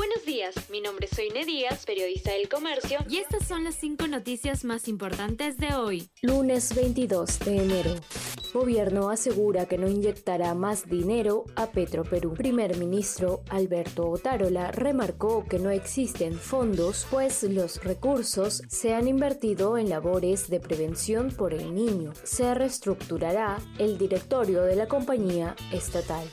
Buenos días, mi nombre es Soine Díaz, periodista del comercio, y estas son las cinco noticias más importantes de hoy. Lunes 22 de enero. Gobierno asegura que no inyectará más dinero a Petroperú. Primer ministro Alberto Otárola remarcó que no existen fondos, pues los recursos se han invertido en labores de prevención por el niño. Se reestructurará el directorio de la compañía estatal.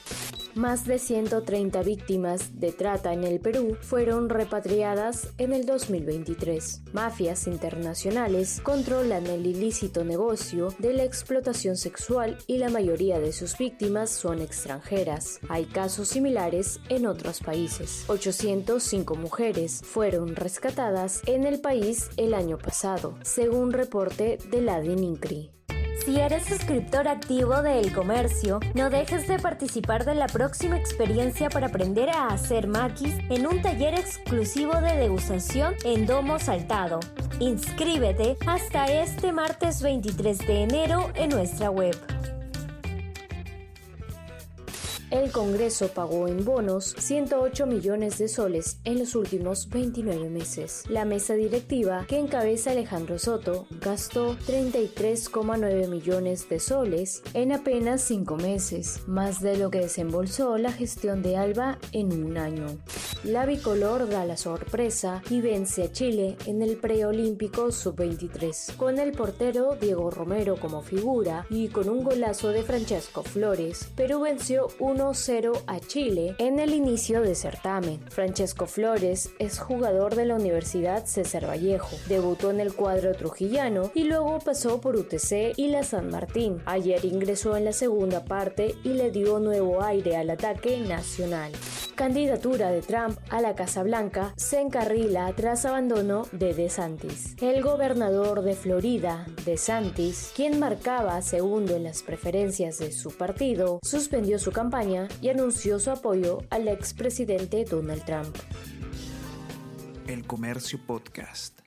Más de 130 víctimas de trata en el Perú fueron repatriadas en el 2023. Mafias internacionales controlan el ilícito negocio de la explotación sexual y la mayoría de sus víctimas son extranjeras. Hay casos similares en otros países. 805 mujeres fueron rescatadas en el país el año pasado, según reporte de la DINICRI. Si eres suscriptor activo de El Comercio, no dejes de participar de la próxima experiencia para aprender a hacer maquis en un taller exclusivo de degustación en Domo Saltado. Inscríbete hasta este martes 23 de enero en nuestra web. El Congreso pagó en bonos 108 millones de soles en los últimos 29 meses. La mesa directiva que encabeza Alejandro Soto gastó 33,9 millones de soles en apenas 5 meses, más de lo que desembolsó la gestión de Alba en un año. La bicolor da la sorpresa y vence a Chile en el preolímpico sub-23, con el portero Diego Romero como figura y con un golazo de Francesco Flores. Perú venció un 1-0 a Chile en el inicio de certamen. Francesco Flores es jugador de la Universidad César Vallejo. Debutó en el cuadro trujillano y luego pasó por UTC y la San Martín. Ayer ingresó en la segunda parte y le dio nuevo aire al ataque nacional. Candidatura de Trump a la Casa Blanca se encarrila tras abandono de DeSantis. El gobernador de Florida, DeSantis, quien marcaba segundo en las preferencias de su partido, suspendió su campaña y anunció su apoyo al expresidente Donald Trump. El Comercio Podcast.